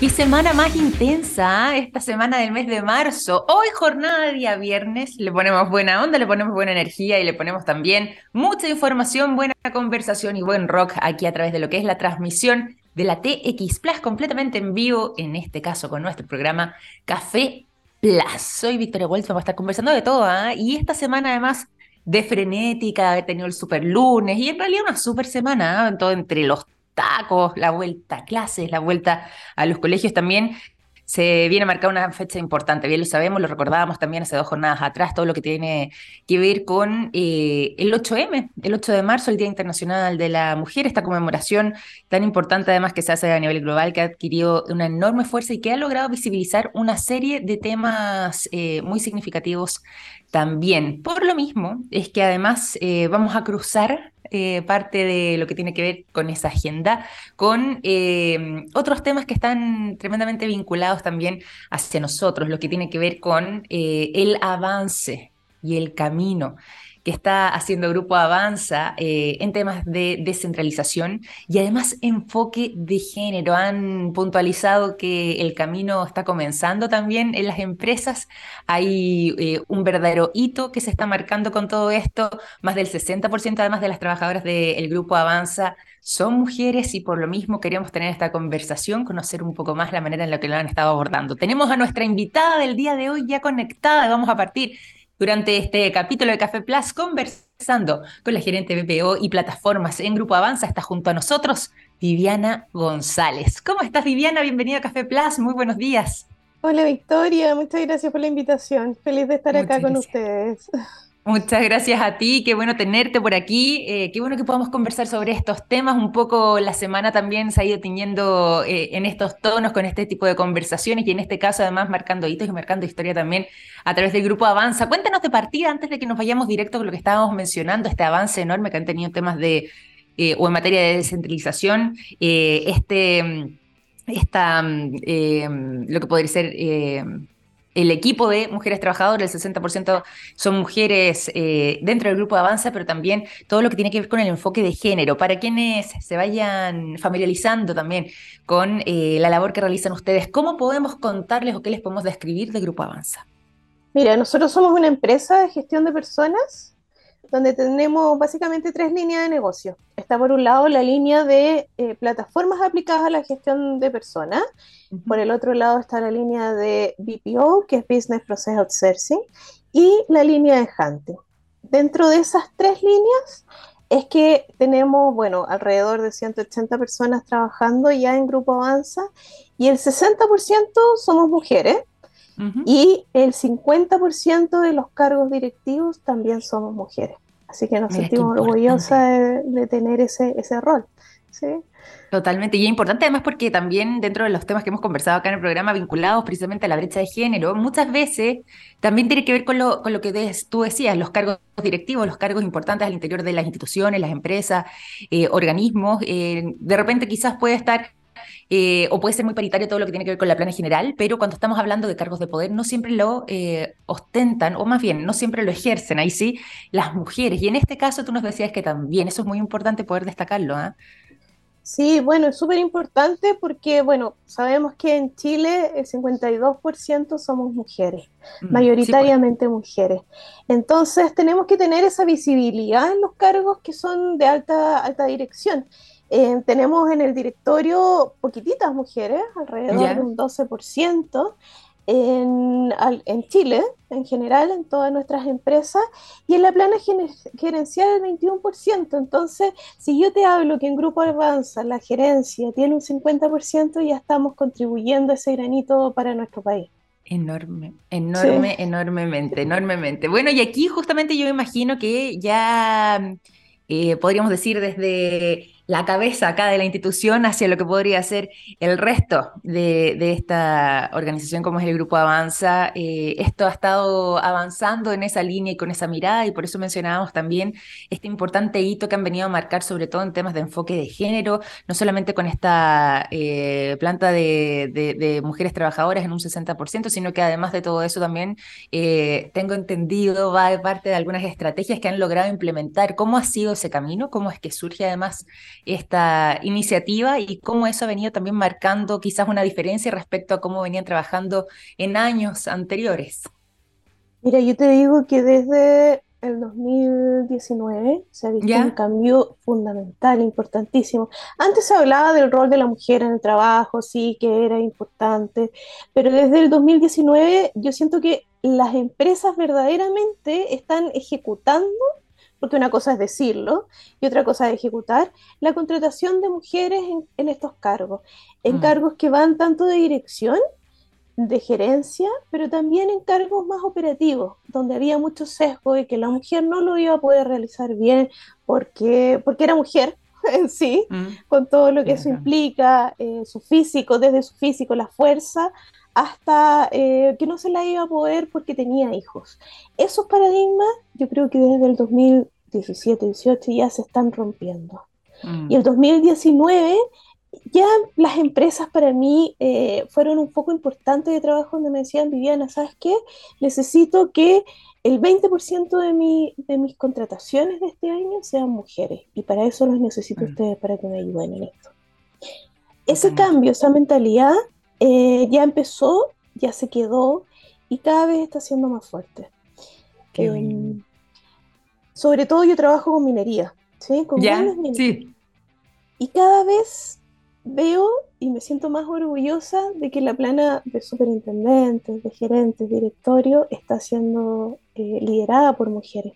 Qué semana más intensa, ¿ah? esta semana del mes de marzo. Hoy jornada día viernes, le ponemos buena onda, le ponemos buena energía y le ponemos también mucha información, buena conversación y buen rock aquí a través de lo que es la transmisión de la TX Plus completamente en vivo, en este caso con nuestro programa Café Plus. Soy Victoria Waltz, vamos a estar conversando de todo, ¿ah? y esta semana además de frenética, he tenido el super lunes y en realidad una super semana, ¿ah? todo entre los la vuelta a clases, la vuelta a los colegios también. Se viene a marcar una fecha importante, bien lo sabemos, lo recordábamos también hace dos jornadas atrás, todo lo que tiene que ver con eh, el 8M, el 8 de marzo, el Día Internacional de la Mujer, esta conmemoración tan importante además que se hace a nivel global, que ha adquirido una enorme fuerza y que ha logrado visibilizar una serie de temas eh, muy significativos también. Por lo mismo, es que además eh, vamos a cruzar eh, parte de lo que tiene que ver con esa agenda, con eh, otros temas que están tremendamente vinculados también hacia nosotros, lo que tiene que ver con el avance y el camino que está haciendo Grupo Avanza eh, en temas de descentralización y además enfoque de género. Han puntualizado que el camino está comenzando también en las empresas. Hay eh, un verdadero hito que se está marcando con todo esto. Más del 60% además de las trabajadoras del Grupo Avanza son mujeres y por lo mismo queremos tener esta conversación, conocer un poco más la manera en la que lo han estado abordando. Tenemos a nuestra invitada del día de hoy ya conectada, vamos a partir durante este capítulo de Café Plus conversando con la gerente BPO y plataformas en Grupo Avanza. Está junto a nosotros Viviana González. ¿Cómo estás, Viviana? Bienvenida a Café Plus. Muy buenos días. Hola, Victoria. Muchas gracias por la invitación. Feliz de estar acá con ustedes. Muchas gracias a ti, qué bueno tenerte por aquí, eh, qué bueno que podamos conversar sobre estos temas. Un poco la semana también se ha ido tiñendo eh, en estos tonos con este tipo de conversaciones y en este caso además marcando hitos y marcando historia también a través del grupo Avanza. Cuéntanos de partida antes de que nos vayamos directo con lo que estábamos mencionando, este avance enorme que han tenido temas de, eh, o en materia de descentralización, este, esta, lo que podría ser el equipo de mujeres trabajadoras, el 60% son mujeres eh, dentro del grupo Avanza, pero también todo lo que tiene que ver con el enfoque de género. Para quienes se vayan familiarizando también con eh, la labor que realizan ustedes, ¿cómo podemos contarles o qué les podemos describir de Grupo Avanza? Mira, nosotros somos una empresa de gestión de personas donde tenemos básicamente tres líneas de negocio. Está por un lado la línea de eh, plataformas aplicadas a la gestión de personas, por el otro lado está la línea de BPO, que es Business Process Outsourcing, y la línea de Hunting. Dentro de esas tres líneas es que tenemos, bueno, alrededor de 180 personas trabajando ya en Grupo Avanza y el 60% somos mujeres y el 50% de los cargos directivos también somos mujeres. Así que nos sentimos orgullosas de, tener ese, ese rol. ¿sí? Totalmente, y es importante además porque también dentro de los temas que hemos conversado acá en el programa vinculados precisamente a la brecha de género, muchas veces también tiene que ver con lo, con lo que tú decías, los cargos directivos, los cargos importantes al interior de las instituciones, las empresas, eh, organismos. Eh, de repente quizás puede estar eh, o puede ser muy paritario todo lo que tiene que ver con la plana general, pero cuando estamos hablando de cargos de poder no siempre lo eh, ostentan, o más bien, no siempre lo ejercen, ahí sí, las mujeres. Y en este caso tú nos decías que también eso es muy importante poder destacarlo. ¿ah? Sí, bueno, es súper importante porque, bueno, sabemos que en Chile el 52% somos mujeres, mm, mayoritariamente mujeres. Entonces tenemos que tener esa visibilidad en los cargos que son de alta, alta dirección. Eh, tenemos en el directorio poquititas mujeres, alrededor de un 12% en, en, Chile, en general, en todas nuestras empresas, y en la plana gerencial el 21%. Entonces, si yo te hablo que en Grupo Avanza la gerencia tiene un 50%, ya estamos contribuyendo ese granito para nuestro país. Enorme, enorme, enormemente, enormemente. Bueno, y aquí justamente yo imagino que ya eh, podríamos decir desde la cabeza acá de la institución hacia lo que podría ser el resto de, esta organización como es el Grupo Avanza. Eh, esto ha estado avanzando en esa línea y con esa mirada y por eso mencionábamos también este importante hito que han venido a marcar sobre todo en temas de enfoque de género, no solamente con esta eh, planta de, mujeres trabajadoras en un 60%, sino que además de todo eso también eh, tengo entendido va de parte de algunas estrategias que han logrado implementar. ¿Cómo ha sido ese camino? ¿Cómo es que surge además esta iniciativa y cómo eso ha venido también marcando quizás una diferencia respecto a cómo venían trabajando en años anteriores. Mira, yo te digo que desde el 2019 se ha visto un cambio fundamental, importantísimo. Antes se hablaba del rol de la mujer en el trabajo, sí, que era importante, pero desde el 2019 yo siento que las empresas verdaderamente están ejecutando, porque una cosa es decirlo y otra cosa es ejecutar, la contratación de mujeres en, estos cargos, en mm. cargos que van tanto de dirección de gerencia, pero también en cargos más operativos, donde había mucho sesgo y que la mujer no lo iba a poder realizar bien porque, porque era mujer en sí, mm. con todo lo que eso implica, eh, su físico, desde su físico, la fuerza, hasta eh, que no se la iba a poder porque tenía hijos. Esos paradigmas yo creo que desde el 2017-18 ya se están rompiendo. Mm. Y el 2019 ya las empresas para mí eh, fueron un poco importantes de trabajo donde me decían, Viviana, ¿sabes qué? Necesito que el 20% de, mi, de mis contrataciones de este año sean mujeres y para eso los necesito mm. ustedes para que me ayuden en esto. Ese cambio, esa mentalidad eh, ya empezó, ya se quedó y cada vez está siendo más fuerte. Em, sobre todo yo trabajo con minería, ¿sí? Con ¿Ya? Sí. Y cada vez veo y me siento más orgullosa de que la plana de superintendentes, de gerentes, directorio está siendo eh, liderada por mujeres.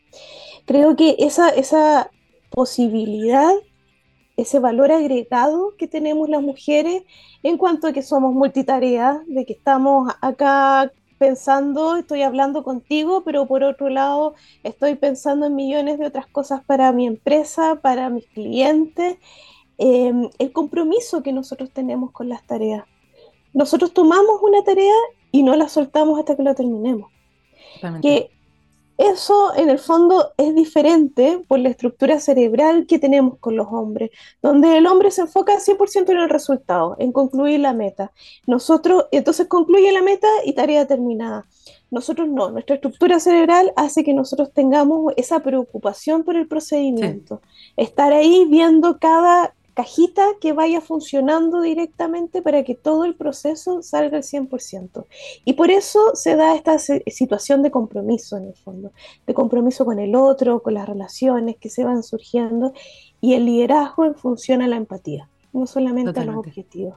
Creo que esa, esa posibilidad, ese valor agregado que tenemos las mujeres en cuanto a que somos multitarea, de que estamos acá pensando, estoy hablando contigo, pero por otro lado estoy pensando en millones de otras cosas para mi empresa, para mis clientes Em, el compromiso que nosotros tenemos con las tareas. Nosotros tomamos una tarea y no la soltamos hasta que la terminemos. Que eso en el fondo es diferente por la estructura cerebral que tenemos con los hombres, donde el hombre se enfoca 100% en el resultado, en concluir la meta. Nosotros, entonces concluye la meta y tarea terminada. Nosotros no, nuestra estructura cerebral hace que nosotros tengamos esa preocupación por el procedimiento, estar ahí viendo cada, cajita que vaya funcionando directamente para que todo el proceso salga al 100%. Y por eso se da esta situación de compromiso en el fondo, de compromiso con el otro, con las relaciones que se van surgiendo y el liderazgo en función a la empatía, no solamente a los objetivos.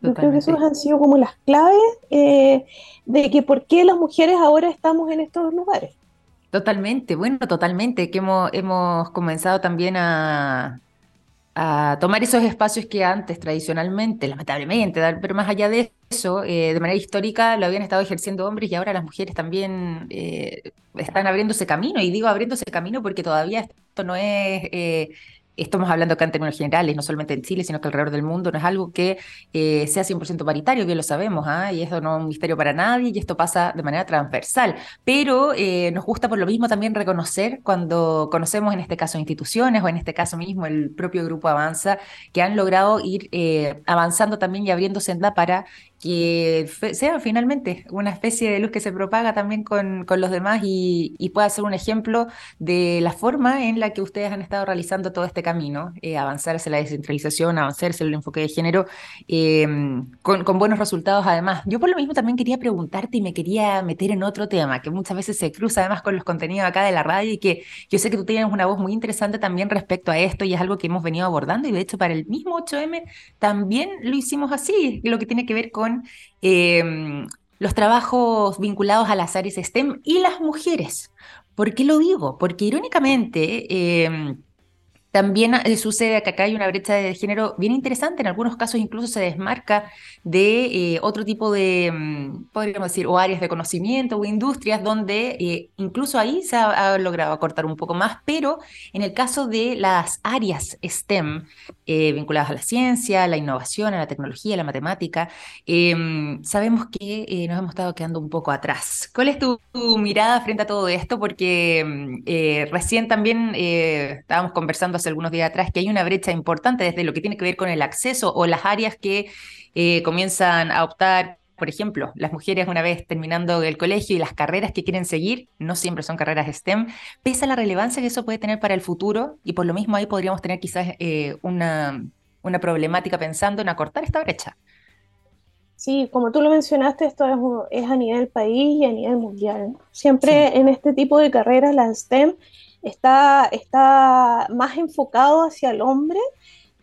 Yo creo que esos han sido como las claves eh, de que por qué las mujeres ahora estamos en estos lugares. Totalmente, bueno, totalmente, que hemos, hemos comenzado también a, a tomar esos espacios que antes tradicionalmente, lamentablemente, pero más allá de eso, eh, de manera histórica lo habían estado ejerciendo hombres y ahora las mujeres también eh, están abriéndose camino. Y digo abriéndose camino porque todavía esto no es eh, estamos hablando acá en términos generales, no solamente en Chile, sino que alrededor del mundo, no es algo que eh, sea 100% paritario, bien lo sabemos, ¿ah? y eso no es un misterio para nadie, y esto pasa de manera transversal, pero eh, nos gusta por lo mismo también reconocer cuando conocemos en este caso instituciones o en este caso mismo el propio grupo Avanza, que han logrado ir eh, avanzando también y abriendo senda para que sea finalmente una especie de luz que se propaga también con, con los demás y, pueda ser un ejemplo de la forma en la que ustedes han estado realizando todo este camino, eh, avanzar hacia la descentralización, avanzar hacia el enfoque de género, em, con, con, buenos resultados además. Yo por lo mismo también quería preguntarte y me quería meter en otro tema que muchas veces se cruza además con los contenidos acá de la radio y que yo sé que tú tienes una voz muy interesante también respecto a esto y es algo que hemos venido abordando y de hecho para el mismo 8M también lo hicimos así, lo que tiene que ver con Em, los trabajos vinculados a las áreas STEM y las mujeres. ¿Por qué lo digo? Porque irónicamente... Em, también eh, sucede que acá hay una brecha de género bien interesante, en algunos casos incluso se desmarca de eh, otro tipo de, mm, podríamos decir, o áreas de conocimiento o industrias donde eh, incluso ahí se ha, logrado acortar un poco más, pero en el caso de las áreas STEM vinculadas a la ciencia, a la innovación, a la tecnología, a la matemática, em, sabemos que nos hemos estado quedando un poco atrás. ¿Cuál es tu, tu mirada frente a todo esto? Porque mm, recién también estábamos conversando hace algunos días atrás, que hay una brecha importante desde lo que tiene que ver con el acceso o las áreas que eh, comienzan a optar por ejemplo, las mujeres una vez terminando el colegio y las carreras que quieren seguir, no siempre son carreras STEM, pese a la relevancia que eso puede tener para el futuro y por lo mismo ahí podríamos tener quizás eh, una, una problemática pensando en acortar esta brecha. Sí, como tú lo mencionaste, esto es, a nivel país y a nivel mundial. Siempre en este tipo de carreras la STEM está, está más enfocado hacia el hombre,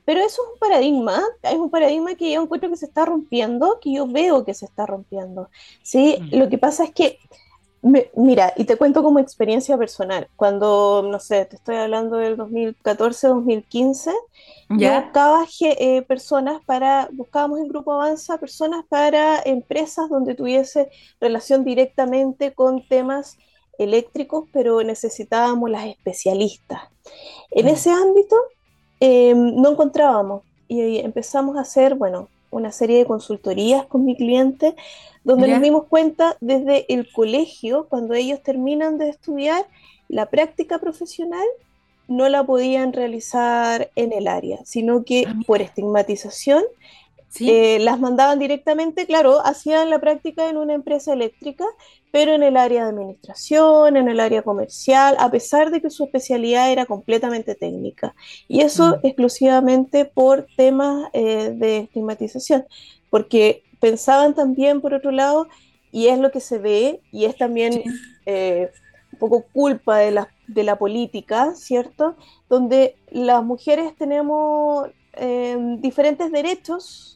pero eso es un paradigma, es un paradigma que yo encuentro que se está rompiendo, que yo veo que se está rompiendo. ¿sí? Mm. Lo que pasa es que mira, y te cuento como experiencia personal. Cuando, no sé, te estoy hablando del 2014-2015, yo buscaba eh, personas para, buscábamos en Grupo Avanza personas para empresas donde tuviese relación directamente con temas eléctricos, pero necesitábamos las especialistas. En mm. ese ámbito em, no encontrábamos y empezamos a hacer, bueno, una serie de consultorías con mi cliente, donde nos dimos cuenta desde el colegio, cuando ellos terminan de estudiar, la práctica profesional no la podían realizar en el área, sino que ah, por estigmatización eh, las mandaban directamente, claro, hacían la práctica en una empresa eléctrica, pero en el área de administración, en el área comercial, a pesar de que su especialidad era completamente técnica. Y eso mm. exclusivamente por temas eh, de estigmatización, porque pensaban también, por otro lado, y es lo que se ve, y es también eh, un poco culpa de la, de la política, ¿cierto? Donde las mujeres tenemos diferentes derechos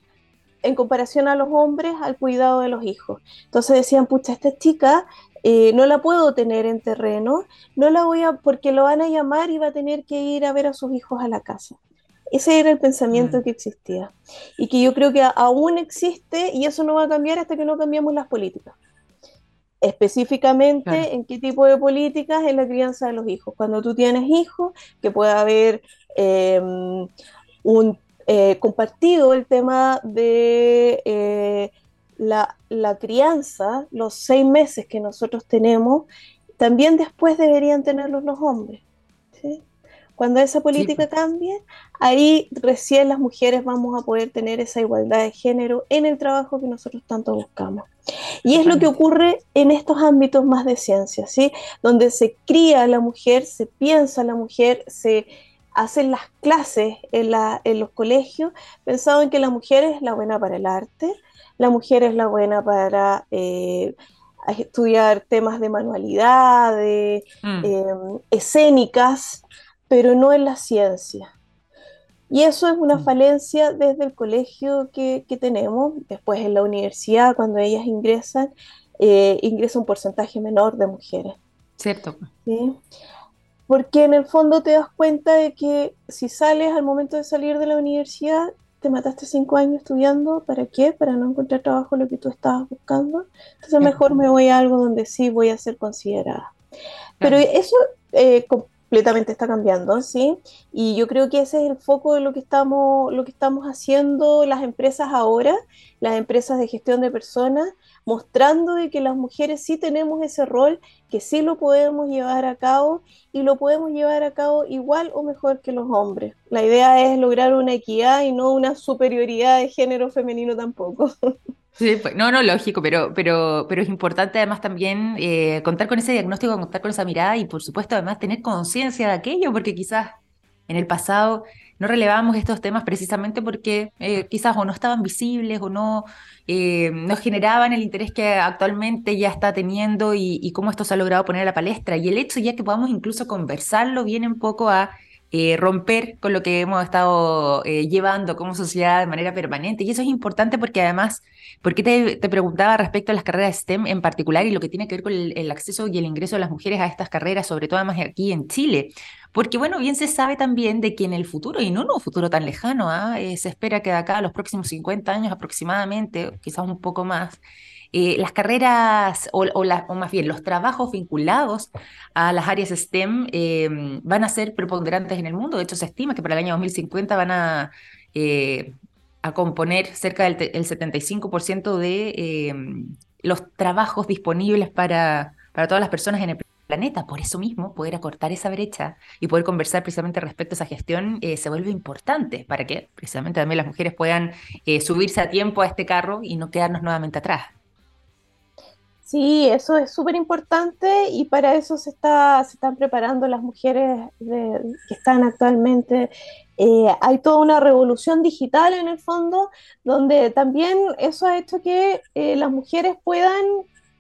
en comparación a los hombres al cuidado de los hijos. Entonces decían, pucha, esta chica eh, no la puedo tener en terreno, no la voy a, porque lo van a llamar y va a tener que ir a ver a sus hijos a la casa. Ese era el pensamiento mm. que existía y que yo creo que aún existe y eso no va a cambiar hasta que no cambiemos las políticas. Específicamente en qué tipo de políticas en la crianza de los hijos. Cuando tú tienes hijos, que pueda haber eh, un eh, compartido el tema de eh, la, crianza, los seis meses que nosotros tenemos, también después deberían tenerlos los hombres. Cuando esa política pues. cambie, ahí recién las mujeres vamos a poder tener esa igualdad de género en el trabajo que nosotros tanto buscamos. Y es lo que ocurre en estos ámbitos más de ciencia, ¿sí? donde se cría a la mujer, se piensa a la mujer, se hacen las clases en, los colegios pensaban que la mujer es la buena para el arte, la mujer es la buena para eh, estudiar temas de manualidades, mm. em, escénicas, pero no en la ciencia. Y eso es una mm. falencia desde el colegio que, tenemos, después en la universidad, cuando ellas ingresan, eh, ingresa un porcentaje menor de mujeres. Cierto. ¿Sí? Porque en el fondo te das cuenta de que si sales al momento de salir de la universidad, te mataste cinco años estudiando, ¿para qué? Para no encontrar trabajo lo que tú estabas buscando. Entonces mejor me voy a algo donde sí voy a ser considerada. Pero eso eh, completamente está cambiando, ¿sí? Y yo creo que ese es el foco de lo que estamos, lo que estamos haciendo las empresas ahora, las empresas de gestión de personas, mostrando de que las mujeres sí tenemos ese rol, que sí lo podemos llevar a cabo y lo podemos llevar a cabo igual o mejor que los hombres. La idea es lograr una equidad y no una superioridad de género femenino tampoco. Sí, pues, no, no, lógico, pero, pero, pero es importante además también eh, contar con ese diagnóstico, contar con esa mirada y por supuesto además tener conciencia de aquello, porque quizás en el pasado no relevábamos estos temas precisamente porque eh, quizás o no estaban visibles o no, eh, no generaban el interés que actualmente ya está teniendo y, cómo esto se ha logrado poner a la palestra. Y el hecho ya que podamos incluso conversarlo viene un poco a eh, romper con lo que hemos estado llevando como sociedad de manera permanente. Y eso es importante porque además, porque te, te, preguntaba respecto a las carreras STEM en particular y lo que tiene que ver con el, el, acceso y el ingreso de las mujeres a estas carreras, sobre todo además aquí en Chile. Porque bueno, bien se sabe también de que en el futuro, y no en un futuro tan lejano, ¿ah? eh, se espera que de acá a los próximos 50 años aproximadamente, quizás un poco más, eh, las carreras o, más bien los trabajos vinculados a las áreas STEM em, van a ser preponderantes en el mundo. De hecho, se estima que para el año 2050 van a, eh, a componer cerca del 75% de em, los trabajos disponibles para, para todas las personas en el planeta. Por eso mismo, poder acortar esa brecha y poder conversar precisamente respecto a esa gestión eh, se vuelve importante para que precisamente también las mujeres puedan eh, subirse a tiempo a este carro y no quedarnos nuevamente atrás. Sí, eso es súper importante y para eso se, está, se están preparando las mujeres que están actualmente. Eh, hay toda una revolución digital en el fondo, donde también eso ha hecho que las mujeres puedan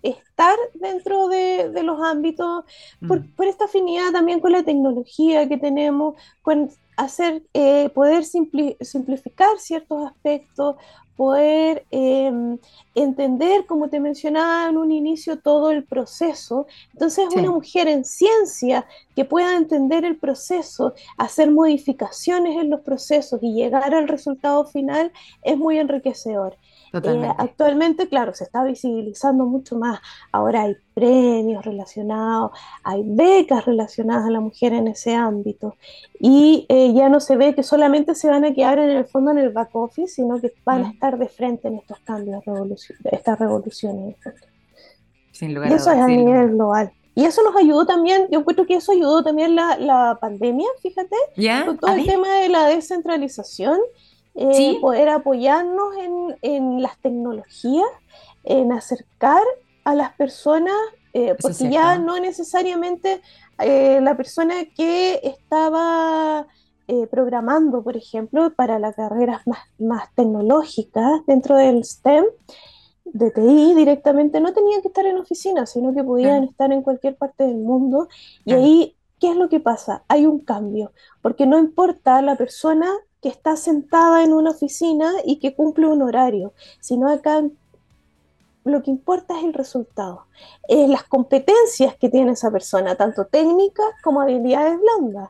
estar dentro de, los ámbitos, por, mm. por, esta afinidad también con la tecnología que tenemos, con hacer, eh, poder simplificar ciertos aspectos, poder em, entender, como te mencionaba en un inicio, todo el proceso. Entonces, una mujer en ciencia que pueda entender el proceso, hacer modificaciones en los procesos y llegar al resultado final es muy enriquecedor. Eh, actualmente, claro, se está visibilizando mucho más. Ahora hay premios relacionados, hay becas relacionadas a la mujer en ese ámbito. Y eh, ya no se ve que solamente se van a quedar en el fondo en el back office, sino que van a estar de frente en estos cambios, estas revoluciones. Sin lugar y eso es a nivel global. Y eso nos ayudó también, yo encuentro que eso ayudó también la, la pandemia, fíjate, con todo el tema de la descentralización eh, poder apoyarnos en, las tecnologías, en acercar a las personas, eh, porque ya no necesariamente eh, la persona que estaba programando, por ejemplo, para las carreras más, más tecnológicas dentro del STEM, de TI directamente no tenían que estar en oficina, sino que podían estar en cualquier parte del mundo. Y ahí, ¿qué es lo que pasa? Hay un cambio, porque no importa la persona que está sentada en una oficina y que cumple un horario, sino acá lo que importa es el resultado, es las competencias que tiene esa persona, tanto técnicas como habilidades blandas,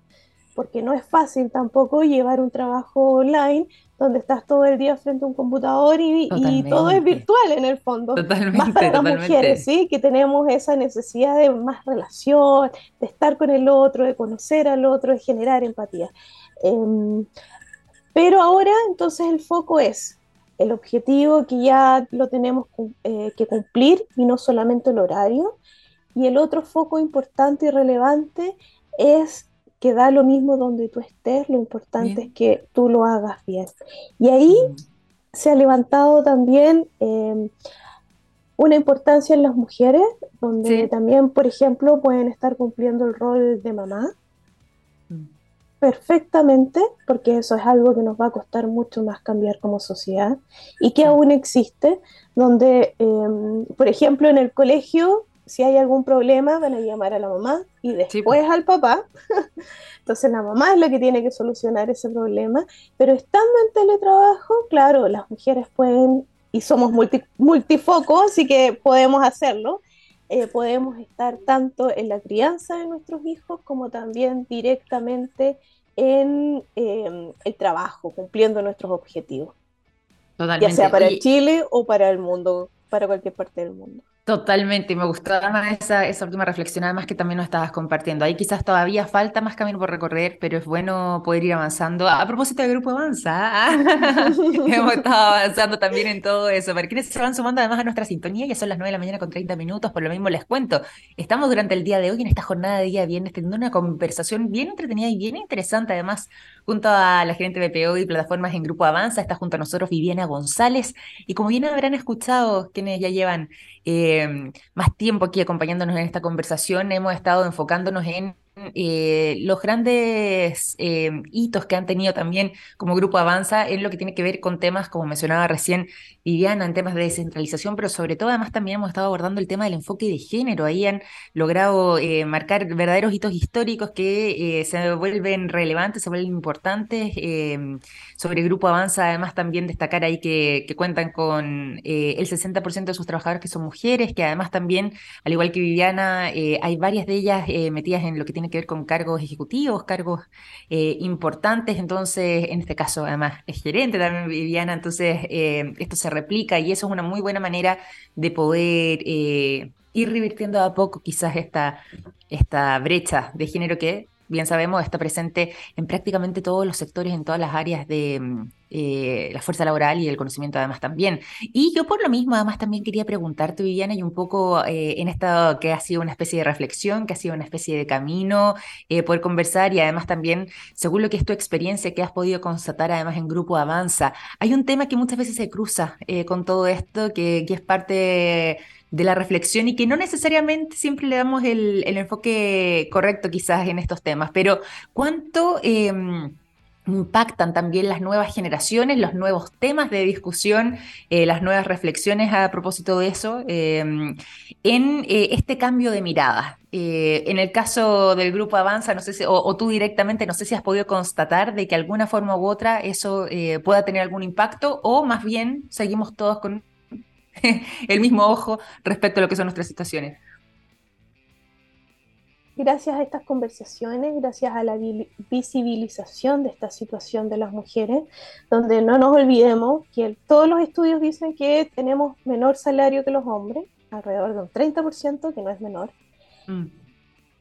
porque no es fácil tampoco llevar un trabajo online donde estás todo el día frente a un computador y, todo es virtual en el fondo. Totalmente, más para las mujeres, ¿sí? Que tenemos esa necesidad de más relación, de estar con el otro, de conocer al otro, de generar empatía. Em, pero ahora entonces el foco es el objetivo que ya lo tenemos eh, que cumplir y no solamente el horario. Y el otro foco importante y relevante es que da lo mismo donde tú estés, lo importante es que tú lo hagas bien. Y ahí mm. se ha levantado también em, una importancia en las mujeres, donde también, por ejemplo, pueden estar cumpliendo el rol de mamá, perfectamente, porque eso es algo que nos va a costar mucho más cambiar como sociedad y que aún existe, donde, em, por ejemplo, en el colegio, si hay algún problema, van a llamar a la mamá y después al papá. Entonces la mamá es la que tiene que solucionar ese problema, pero estando en teletrabajo, claro, las mujeres pueden, y somos multi, multifoco, así que podemos hacerlo, eh, podemos estar tanto en la crianza de nuestros hijos como también directamente en em, el trabajo, cumpliendo nuestros objetivos. Ya sea para Chile o para el mundo, para cualquier parte del mundo. Totalmente, me gustó además esa, esa última reflexión, además que también nos estabas compartiendo. Ahí quizás todavía falta más camino por recorrer, pero es bueno poder ir avanzando. A propósito del Grupo Avanza, ¿ah? hemos estado avanzando también en todo eso. Para quienes se van sumando además a nuestra sintonía, ya son las 9 de la mañana con 30 minutos, por lo mismo les cuento. Estamos durante el día de hoy en esta jornada de día viernes teniendo una conversación bien entretenida y bien interesante, además, junto a la gerente de BPO y plataformas en Grupo Avanza, está junto a nosotros Viviana González, y como bien habrán escuchado quienes ya llevan eh, más tiempo aquí acompañándonos en esta conversación, hemos estado enfocándonos en eh, los grandes eh, hitos que han tenido también como Grupo Avanza en lo que tiene que ver con temas, como mencionaba recién Viviana, en temas de descentralización, pero sobre todo además también hemos estado abordando el tema del enfoque de género. Ahí han logrado eh, marcar verdaderos hitos históricos que se vuelven relevantes, se vuelven importantes. sobre Grupo Avanza, además también destacar ahí que, que cuentan con el 60% de sus trabajadores que son mujeres, que además también, al igual que Viviana, hay varias de ellas metidas en lo que tiene que ver con cargos ejecutivos, cargos eh, importantes, entonces en este caso además es gerente también Viviana, entonces eh, esto se replica y eso es una muy buena manera de poder eh, ir revirtiendo a poco quizás esta, esta brecha de género que bien sabemos, está presente en prácticamente todos los sectores, en todas las áreas de mm, eh, la fuerza laboral y el conocimiento además también. Y yo por lo mismo además también quería preguntarte, Viviana, y un poco eh, en esta que ha sido una especie de reflexión, que ha sido una especie de camino, eh, poder conversar y además también, según lo que es tu experiencia que has podido constatar además en Grupo Avanza, hay un tema que muchas veces se cruza con todo esto, que, que es parte de la reflexión y que no necesariamente siempre le damos el, enfoque correcto quizás en estos temas, pero cuánto em, impactan también las nuevas generaciones, los nuevos temas de discusión, eh, las nuevas reflexiones a propósito de eso, em, en eh, este cambio de mirada. Eh, en el caso del grupo Avanza, no sé si, o, tú directamente, no sé si has podido constatar de que alguna forma u otra eso pueda tener algún impacto o más bien seguimos todos con el mismo ojo respecto a lo que son nuestras situaciones. Gracias a estas conversaciones, gracias a la visibilización de esta situación de las mujeres, donde no nos olvidemos que todos los estudios dicen que tenemos menor salario que los hombres, alrededor de un 30%, que no es menor, mm.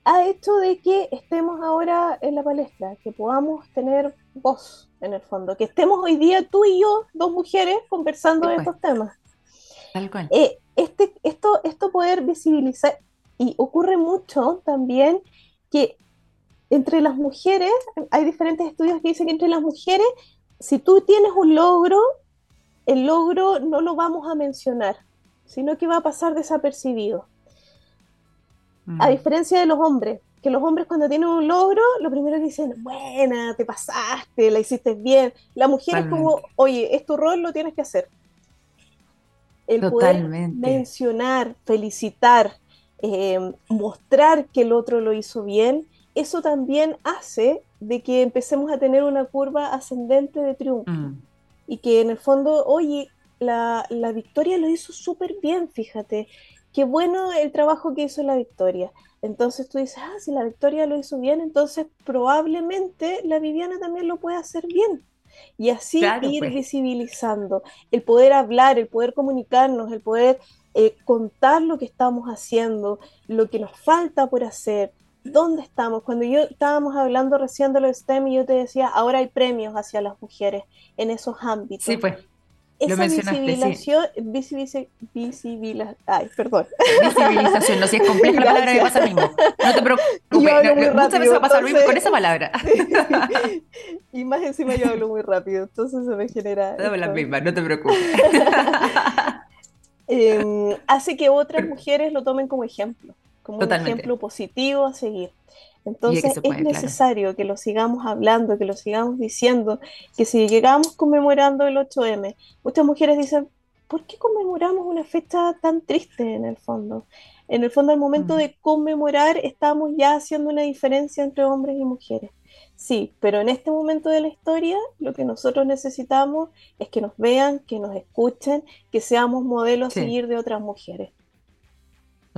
ha hecho de que estemos ahora en la palestra, que podamos tener voz en el fondo, que estemos hoy día tú y yo, dos mujeres, conversando de pues. estos temas. Eh, este, esto, esto poder visibilizar, y ocurre mucho también que entre las mujeres, hay diferentes estudios que dicen que entre las mujeres, si tú tienes un logro, el logro no lo vamos a mencionar, sino que va a pasar desapercibido. A mm. diferencia de los hombres, que los hombres cuando tienen un logro, lo primero que dicen, buena, te pasaste, la hiciste bien. La mujer es como, oye, es tu rol, lo tienes que hacer el poder mencionar, felicitar, eh, mostrar que el otro lo hizo bien, eso también hace de que empecemos a tener una curva ascendente de triunfo. Mm. Y que en el fondo, oye, la, la Victoria lo hizo súper bien, fíjate. Qué bueno el trabajo que hizo la Victoria. Entonces tú dices, ah, si la Victoria lo hizo bien, entonces probablemente la Viviana también lo puede hacer bien y así ir pues. visibilizando, el poder hablar, el poder comunicarnos, el poder eh, contar lo que estamos haciendo, lo que nos falta por hacer, dónde estamos. Cuando yo estábamos hablando recién de los STEM y yo te decía, ahora hay premios hacia las mujeres en esos ámbitos. Sí, pues esa visibilización, ay, perdón. Visibilización, no si es compleja la palabra me pasa lo mismo. No te preocupes, muchas veces va a pasar lo mismo con esa palabra. y más encima yo hablo muy rápido, entonces se me genera. No, la misma, no te preocupes. Em, hace que otras mujeres lo tomen como ejemplo, como un ejemplo positivo a seguir. Entonces es necesario que lo sigamos hablando, que lo sigamos diciendo, que si llegamos conmemorando el 8M, muchas mujeres dicen, ¿por qué conmemoramos una fecha tan triste en el fondo? En el fondo, al momento mm. de conmemorar, estamos ya haciendo una diferencia entre hombres y mujeres. Sí, pero en este momento de la historia, lo que nosotros necesitamos es que nos vean, que nos escuchen, que seamos modelos a seguir de otras mujeres.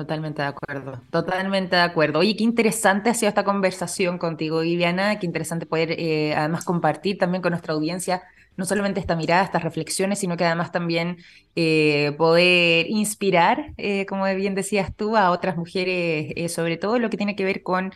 Totalmente de acuerdo, totalmente de acuerdo. Oye, qué interesante ha sido esta conversación contigo, Viviana, qué interesante poder eh, además compartir también con nuestra audiencia no solamente esta mirada, estas reflexiones, sino que además también eh, poder inspirar, eh, como bien decías tú, a otras mujeres, sobre todo lo que tiene que ver con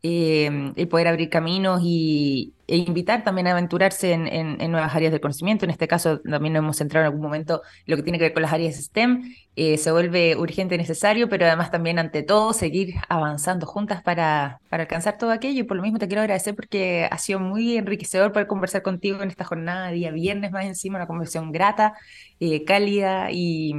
Em, el poder abrir caminos y, e invitar también a aventurarse en, nuevas áreas de conocimiento. En este caso también nos hemos centrado en algún momento lo que tiene que ver con las áreas STEM. Eh, se vuelve urgente y necesario, pero además también ante todo seguir avanzando juntas para, para alcanzar todo aquello. Y por lo mismo te quiero agradecer porque ha sido muy enriquecedor poder conversar contigo en esta jornada, día viernes más encima, una conversación grata, eh, cálida y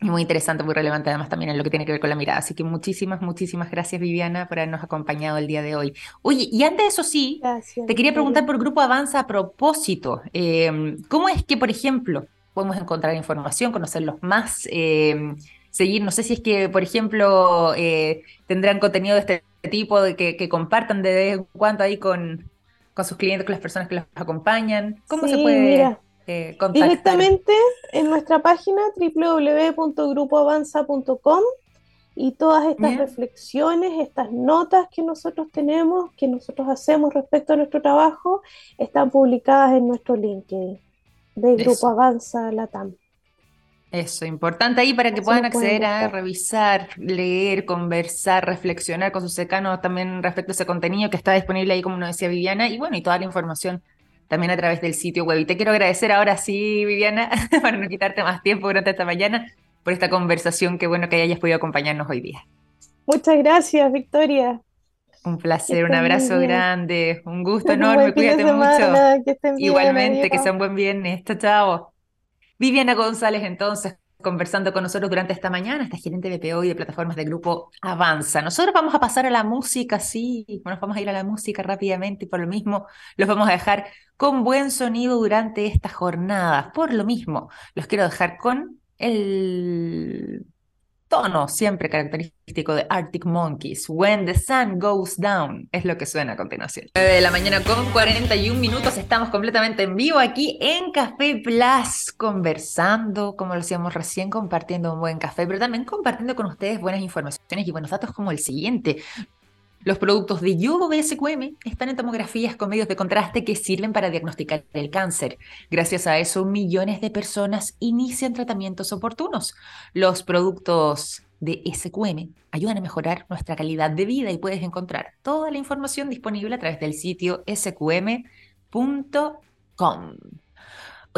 muy interesante, muy relevante además también en lo que tiene que ver con la mirada. Así que muchísimas, muchísimas gracias Viviana por habernos acompañado el día de hoy. Oye, y antes de eso sí, te quería preguntar por Grupo Avanza a propósito. Em, ¿Cómo es que, por ejemplo, podemos encontrar información, conocerlos más, em, seguir? No sé si es que, por ejemplo, eh, tendrán contenido de este tipo de que, compartan de vez en cuando ahí con, con sus clientes, con las personas que los acompañan. ¿Cómo se puede...? Eh, Directamente en nuestra página www.grupoavanza.com y todas estas reflexiones, estas notas que nosotros tenemos, que nosotros hacemos respecto a nuestro trabajo, están publicadas en nuestro LinkedIn de Grupo Avanza Latam. Eso, importante ahí para que puedan acceder a revisar, leer, conversar, reflexionar con sus secanos también respecto a ese contenido que está disponible ahí, como nos decía Viviana, y bueno, y toda la información también a través del sitio web. Y te quiero agradecer ahora sí, Viviana, para no quitarte más tiempo durante esta mañana, por esta conversación. Qué bueno que hayas podido acompañarnos hoy día. Muchas gracias, Victoria. Un placer, un abrazo grande, un gusto enorme, cuídate mucho. Igualmente, que sea un buen viernes. Chao, chao. Viviana González, entonces, conversando con nosotros durante esta mañana, esta gerente de PO y de plataformas del grupo Avanza. Nosotros vamos a pasar a la música, sí, nos vamos a ir a la música rápidamente y por lo mismo los vamos a dejar con buen sonido durante esta jornada. Por lo mismo, los quiero dejar con el tono siempre característico de Arctic Monkeys. When the sun goes down es lo que suena a continuación. 9 de la mañana con 41 minutos. Estamos completamente en vivo aquí en Café Plus, conversando, como lo hacíamos recién, compartiendo un buen café, pero también compartiendo con ustedes buenas informaciones y buenos datos como el siguiente. Los productos de yodo de SQM están en tomografías con medios de contraste que sirven para diagnosticar el cáncer. Gracias a eso, millones de personas inician tratamientos oportunos. Los productos de SQM ayudan a mejorar nuestra calidad de vida y puedes encontrar toda la información disponible a través del sitio sqm.com.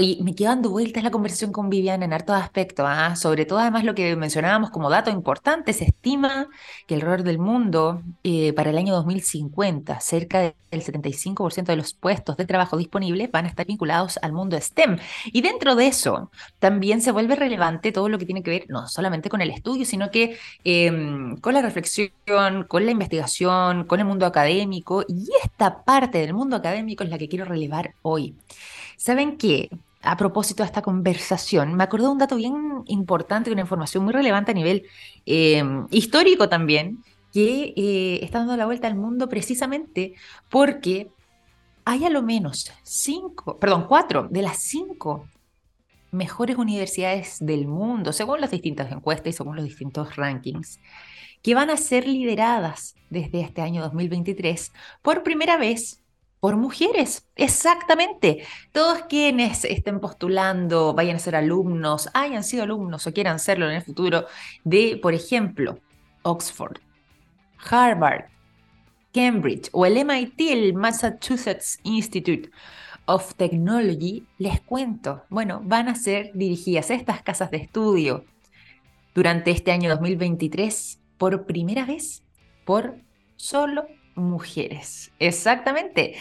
Oye, me quedo dando vueltas la conversación con Viviana en hartos aspectos, ¿ah? sobre todo además lo que mencionábamos como dato importante, se estima que alrededor del mundo eh, para el año 2050 cerca del 75% de los puestos de trabajo disponibles van a estar vinculados al mundo STEM. Y dentro de eso también se vuelve relevante todo lo que tiene que ver no solamente con el estudio, sino que em, con la reflexión, con la investigación, con el mundo académico. Y esta parte del mundo académico es la que quiero relevar hoy. ¿Saben qué? A propósito de esta conversación, me acordé de un dato bien importante, una información muy relevante a nivel em, histórico también, que eh, está dando la vuelta al mundo precisamente porque hay a lo menos cinco, perdón, cuatro de las cinco mejores universidades del mundo, según las distintas encuestas y según los distintos rankings, que van a ser lideradas desde este año 2023 por primera vez por mujeres, exactamente. Todos quienes estén postulando, vayan a ser alumnos, hayan sido alumnos o quieran serlo en el futuro, de, por ejemplo, Oxford, Harvard, Cambridge o el MIT, el Massachusetts Institute of Technology, les cuento, bueno, van a ser dirigidas estas casas de estudio durante este año 2023 por primera vez por solo mujeres. Exactamente.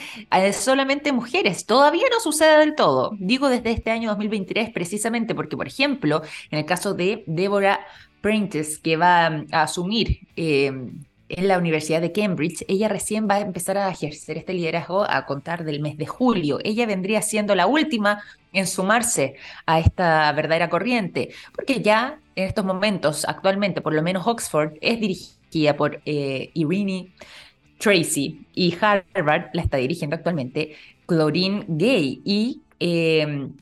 solamente mujeres. Todavía no sucede del todo. Digo desde este año 2023 precisamente porque, por ejemplo, en el caso de Deborah Prentice, que va a asumir em, en la Universidad de Cambridge, ella recién va a empezar a ejercer este liderazgo a contar del mes de julio. Ella vendría siendo la última en sumarse a esta verdadera corriente, porque ya en estos momentos, actualmente, por lo menos Oxford es dirigida por eh, Irene Tracy y Harvard la está dirigiendo actualmente Chlorine Gay y em,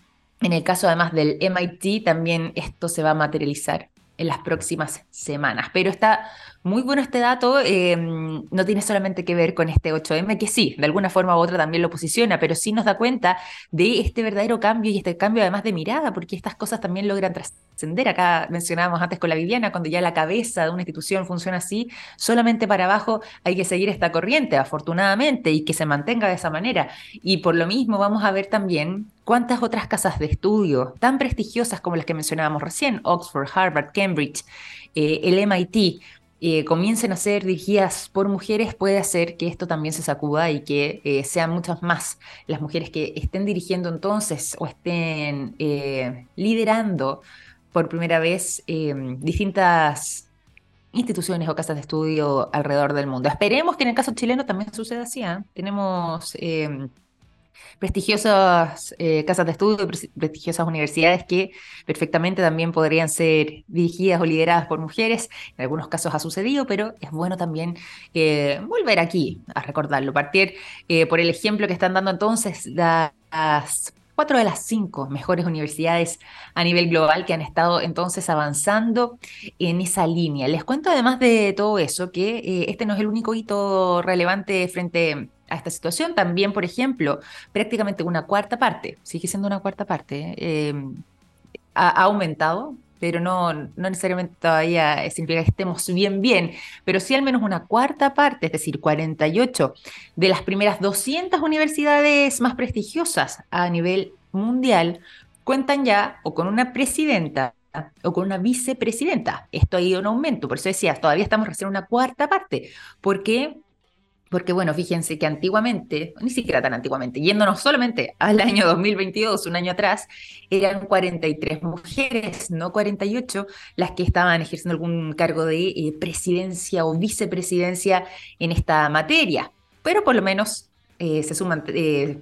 en el caso además del MIT también esto se va a materializar en las próximas semanas. Pero está muy bueno este dato, em, no tiene solamente que ver con este 8M, que sí, de alguna forma u otra también lo posiciona, pero sí nos da cuenta de este verdadero cambio y este cambio además de mirada, porque estas cosas también logran trascender. Acá mencionábamos antes con la Viviana, cuando ya la cabeza de una institución funciona así, solamente para abajo hay que seguir esta corriente, afortunadamente, y que se mantenga de esa manera. Y por lo mismo vamos a ver también cuántas otras casas de estudio tan prestigiosas como las que mencionábamos recién, Oxford, Harvard, Cambridge, eh, el MIT, eh, comiencen a ser dirigidas por mujeres, puede hacer que esto también se sacuda y que eh, sean muchas más las mujeres que estén dirigiendo entonces o estén eh, liderando por primera vez distintas instituciones o casas de estudio alrededor del mundo. Esperemos que en el caso chileno también suceda así. Tenemos prestigiosas eh, casas de estudio, prestigiosas universidades que perfectamente también podrían ser dirigidas o lideradas por mujeres. En algunos casos ha sucedido, pero es bueno también eh, volver aquí a recordarlo, partir eh, por el ejemplo que están dando entonces las cuatro de las cinco mejores universidades a nivel global que han estado entonces avanzando en esa línea. Les cuento además de todo eso que este no es el único hito relevante frente a esta situación. También, por ejemplo, prácticamente una cuarta parte, sigue siendo una cuarta parte, eh, ha, aumentado, pero no, no necesariamente todavía significa que estemos bien, bien, pero sí al menos una cuarta parte, es decir, 48 de las primeras 200 universidades más prestigiosas a nivel mundial cuentan ya o con una presidenta o con una vicepresidenta. Esto ha ido en aumento, por eso decía, todavía estamos recién una cuarta parte. ¿Por qué? Porque, bueno, fíjense que antiguamente, ni siquiera tan antiguamente, yéndonos solamente al año 2022, un año atrás, eran 43 mujeres, no 48, las que estaban ejerciendo algún cargo de eh, presidencia o vicepresidencia en esta materia. Pero por lo menos eh, se suman eh,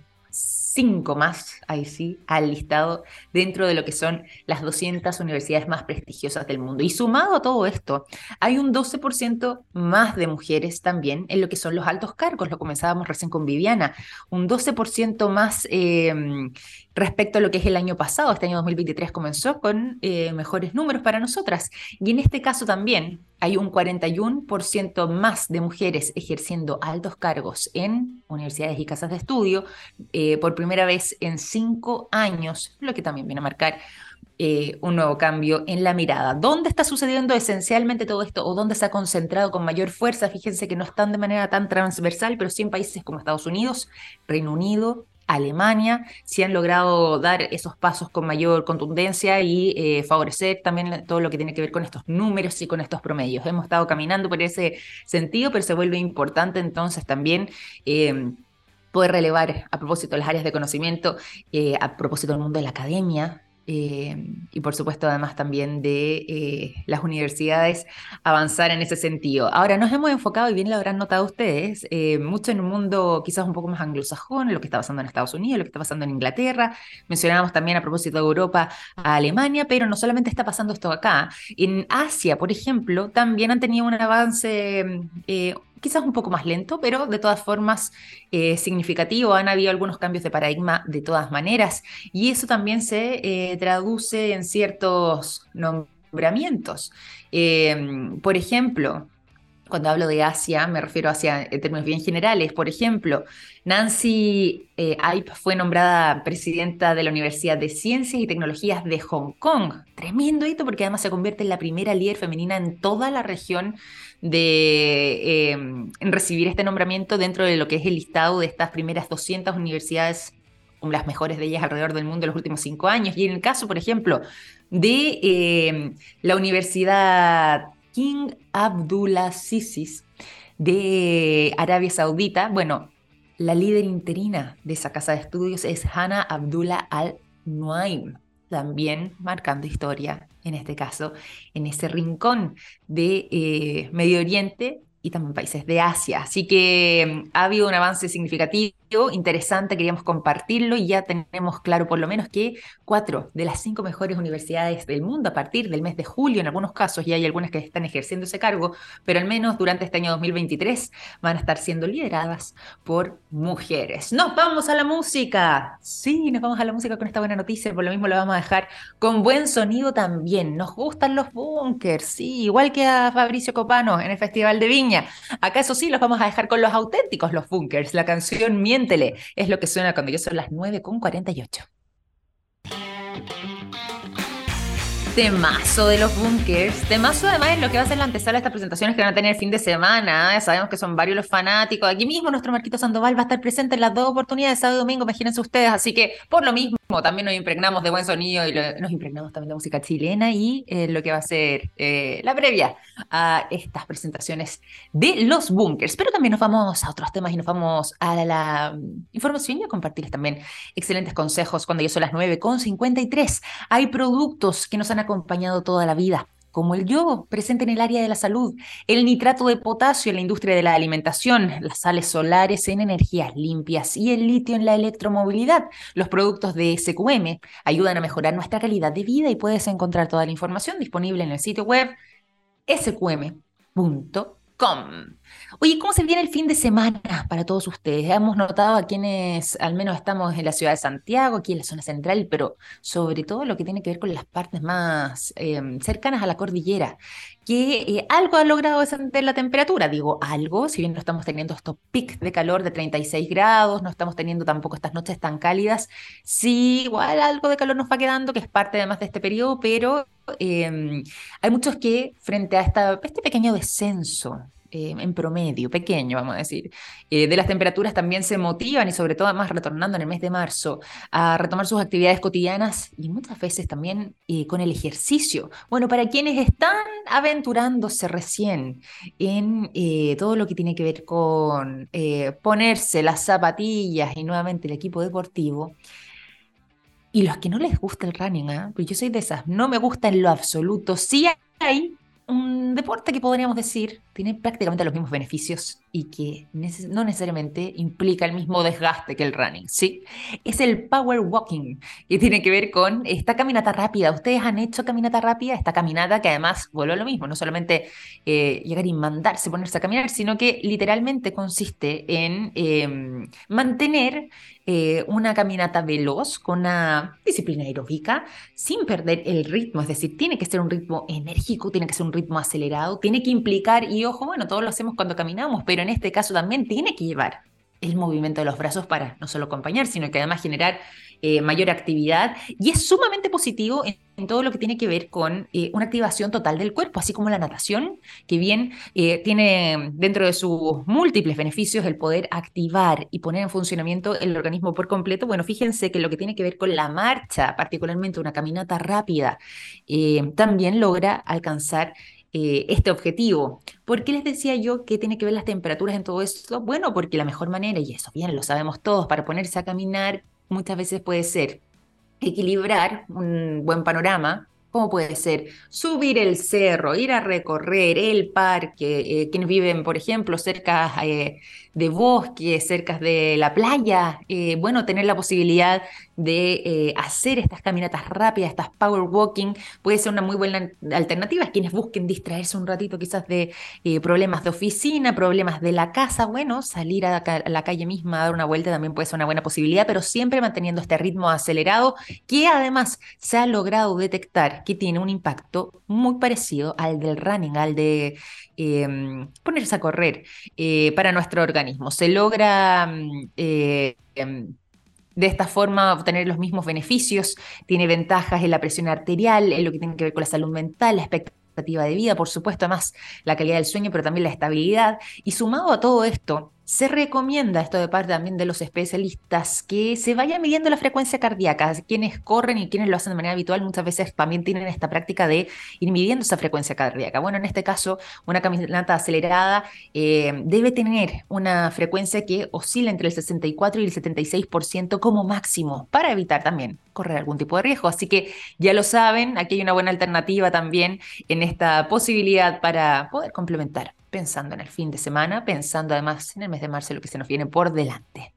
cinco más, ahí sí, al listado dentro de lo que son las 200 universidades más prestigiosas del mundo. Y sumado a todo esto, hay un 12% más de mujeres también en lo que son los altos cargos, lo comenzábamos recién con Viviana, un 12% más em, respecto a lo que es el año pasado. Este año 2023 comenzó con eh, mejores números para nosotras. Y en este caso también hay un 41% más de mujeres ejerciendo altos cargos en universidades y casas de estudio eh, por primera vez en cinco años, lo que también viene a marcar eh, un nuevo cambio en la mirada. ¿Dónde está sucediendo esencialmente todo esto o dónde se ha concentrado con mayor fuerza? Fíjense que no están de manera tan transversal, pero sí en países como Estados Unidos, Reino Unido, Alemania, si han logrado dar esos pasos con mayor contundencia y eh, favorecer también todo lo que tiene que ver con estos números y con estos promedios. Hemos estado caminando por ese sentido, pero se vuelve importante entonces también. Em, poder relevar a propósito de las áreas de conocimiento, eh, a propósito del mundo de la academia, eh, y por supuesto además también de eh, las universidades avanzar en ese sentido. Ahora nos hemos enfocado, y bien lo habrán notado ustedes, eh, mucho en un mundo quizás un poco más anglosajón, lo que está pasando en Estados Unidos, lo que está pasando en Inglaterra, mencionábamos también a propósito de Europa a Alemania, pero no solamente está pasando esto acá, en Asia, por ejemplo, también han tenido un avance quizás un poco más lento, pero de todas formas eh, significativo. Han habido algunos cambios de paradigma de todas maneras y eso también se eh, traduce en ciertos nombramientos. Em, por ejemplo, cuando hablo de Asia, me refiero a en términos bien generales. Por ejemplo, Nancy eh, fue nombrada presidenta de la Universidad de Ciencias y Tecnologías de Hong Kong. Tremendo hito porque además se convierte en la primera líder femenina en toda la región de em, recibir este nombramiento dentro de lo que es el listado de estas primeras 200 universidades, las mejores de ellas alrededor del mundo en los últimos cinco años. Y en el caso, por ejemplo, de em, la Universidad King Abdullah Sisi de Arabia Saudita, bueno, la líder interina de esa casa de estudios es Hannah Abdullah Al-Nuaim también marcando historia, en este caso, en ese rincón de eh, Medio Oriente y también países de Asia. Así que mm, ha habido un avance significativo interesante, queríamos compartirlo y ya tenemos claro por lo menos que cuatro de las cinco mejores universidades del mundo a partir del mes de julio, en algunos casos, y hay algunas que están ejerciendo ese cargo, pero al menos durante este año 2023 van a estar siendo lideradas por mujeres. Nos vamos a la música. Sí, nos vamos a la música con esta buena noticia, por lo mismo lo vamos a dejar con buen sonido también. Nos gustan los bunkers, sí, igual que a Fabricio Copano en el Festival de Viña. Acá eso sí, los vamos a dejar con los auténticos, los bunkers, la canción Mientras es lo que suena cuando yo son las 9 con 48. Temazo de los bunkers. Temazo además es lo que va a ser la antesala de estas presentaciones que van a tener el fin de semana. Sabemos que son varios los fanáticos. Aquí mismo nuestro Marquito Sandoval va a estar presente en las dos oportunidades, sábado y domingo, imagínense ustedes. Así que por lo mismo también nos impregnamos de buen sonido y nos impregnamos también de música chilena y eh, lo que va a ser eh, la previa a estas presentaciones de los bunkers. Pero también nos vamos a otros temas y nos vamos a la, mm, información y a compartirles también excelentes consejos cuando ya son las 9.53. Hay productos que nos han acompañado toda la vida como el yodo, presente en el área de la salud, el nitrato de potasio en la industria de la alimentación, las sales solares en energías limpias y el litio en la electromovilidad. Los productos de SQM ayudan a mejorar nuestra calidad de vida y puedes encontrar toda la información disponible en el sitio web sqm.com. Oye, ¿cómo se viene el fin de semana para todos ustedes? Hemos notado a quienes al menos estamos en la ciudad de Santiago, aquí en la zona central, pero sobre todo lo que tiene que ver con las partes más em, cercanas a la cordillera, que eh, algo ha logrado descender la temperatura. Digo algo, si bien no estamos teniendo estos pics de calor de 36 grados, no estamos teniendo tampoco estas noches tan cálidas, sí, igual algo de calor nos va quedando, que es parte además de este periodo, pero em, hay muchos que frente a este pequeño descenso eh, en promedio, pequeño, vamos a decir, eh, de las temperaturas también se motivan y sobre todo además retornando en el mes de marzo a retomar sus actividades cotidianas y muchas veces también eh, con el ejercicio. Bueno, para quienes están aventurándose recién en todo lo que tiene que ver con ponerse las zapatillas y nuevamente el equipo deportivo, y los que no les gusta el running, ¿eh? pues yo soy de esas, no me gusta en lo absoluto. Sí hay un deporte que podríamos decir tiene prácticamente los mismos beneficios y que no necesariamente implica el mismo desgaste que el running, ¿sí? Es el power walking, que tiene que ver con esta caminata rápida. Ustedes han hecho caminata rápida, esta caminata que además vuelve lo mismo, no solamente eh, llegar y mandarse, ponerse a caminar, sino que literalmente consiste en em, mantener eh, una caminata veloz con una disciplina aeróbica sin perder el ritmo, es decir, tiene que ser un ritmo enérgico, tiene que ser un ritmo acelerado, tiene que implicar, y ojo, bueno, todos lo hacemos cuando caminamos, pero en este caso también tiene que llevar el movimiento de los brazos para no solo acompañar, sino que además generar eh, mayor actividad y es sumamente positivo en, todo lo que tiene que ver con eh, una activación total del cuerpo, así como la natación, que bien eh, tiene dentro de sus múltiples beneficios el poder activar y poner en funcionamiento el organismo por completo. Bueno, fíjense que lo que tiene que ver con la marcha, particularmente una caminata rápida, también logra alcanzar este objetivo. ¿Por qué les decía yo que tiene que ver las temperaturas en todo esto? Bueno, porque la mejor manera, y eso bien lo sabemos todos, para ponerse a caminar muchas veces puede ser equilibrar un buen panorama, como puede ser subir el cerro, ir a recorrer el parque, eh, quienes viven, por ejemplo, cerca eh, de bosques, cerca de la playa, eh, bueno, tener la posibilidad de eh, hacer estas caminatas rápidas, estas power walking, puede ser una muy buena alternativa. Quienes busquen distraerse un ratito quizás de eh, problemas de oficina, problemas de la casa, bueno, salir a, la calle misma a dar una vuelta también puede ser una buena posibilidad, pero siempre manteniendo este ritmo acelerado que además se ha logrado detectar que tiene un impacto muy parecido al del running, al de em, ponerse a correr para nuestro organismo. Se logra... Mm, em, de esta forma obtener los mismos beneficios, tiene ventajas en la presión arterial, en lo que tiene que ver con la salud mental, la expectativa de vida, por supuesto, además la calidad del sueño, pero también la estabilidad. Y sumado a todo esto, se recomienda, esto de parte también de los especialistas, que se vaya midiendo la frecuencia cardíaca. Quienes corren y quienes lo hacen de manera habitual muchas veces también tienen esta práctica de ir midiendo esa frecuencia cardíaca. Bueno, en este caso, una caminata acelerada eh, debe tener una frecuencia que oscila entre el 64 y el 76% como máximo para evitar también correr algún tipo de riesgo. Así que ya lo saben, aquí hay una buena alternativa también en esta posibilidad para poder complementar pensando en el fin de semana, pensando además en el mes de marzo, lo que se nos viene por delante.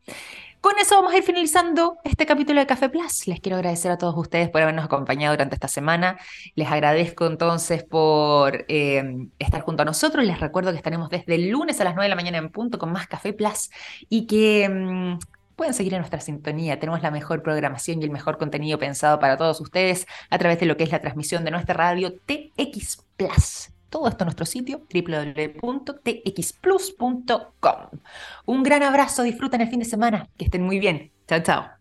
Con eso vamos a ir finalizando este capítulo de Café Plus. Les quiero agradecer a todos ustedes por habernos acompañado durante esta semana. Les agradezco entonces por eh, estar junto a nosotros. Les recuerdo que estaremos desde el lunes a las 9 de la mañana en punto con más Café Plus y que mm, pueden seguir en nuestra sintonía. Tenemos la mejor programación y el mejor contenido pensado para todos ustedes a través de lo que es la transmisión de nuestra radio TX Plus. Todo esto en nuestro sitio www.txplus.com. Un gran abrazo, disfruten el fin de semana, que estén muy bien. Chao, chao.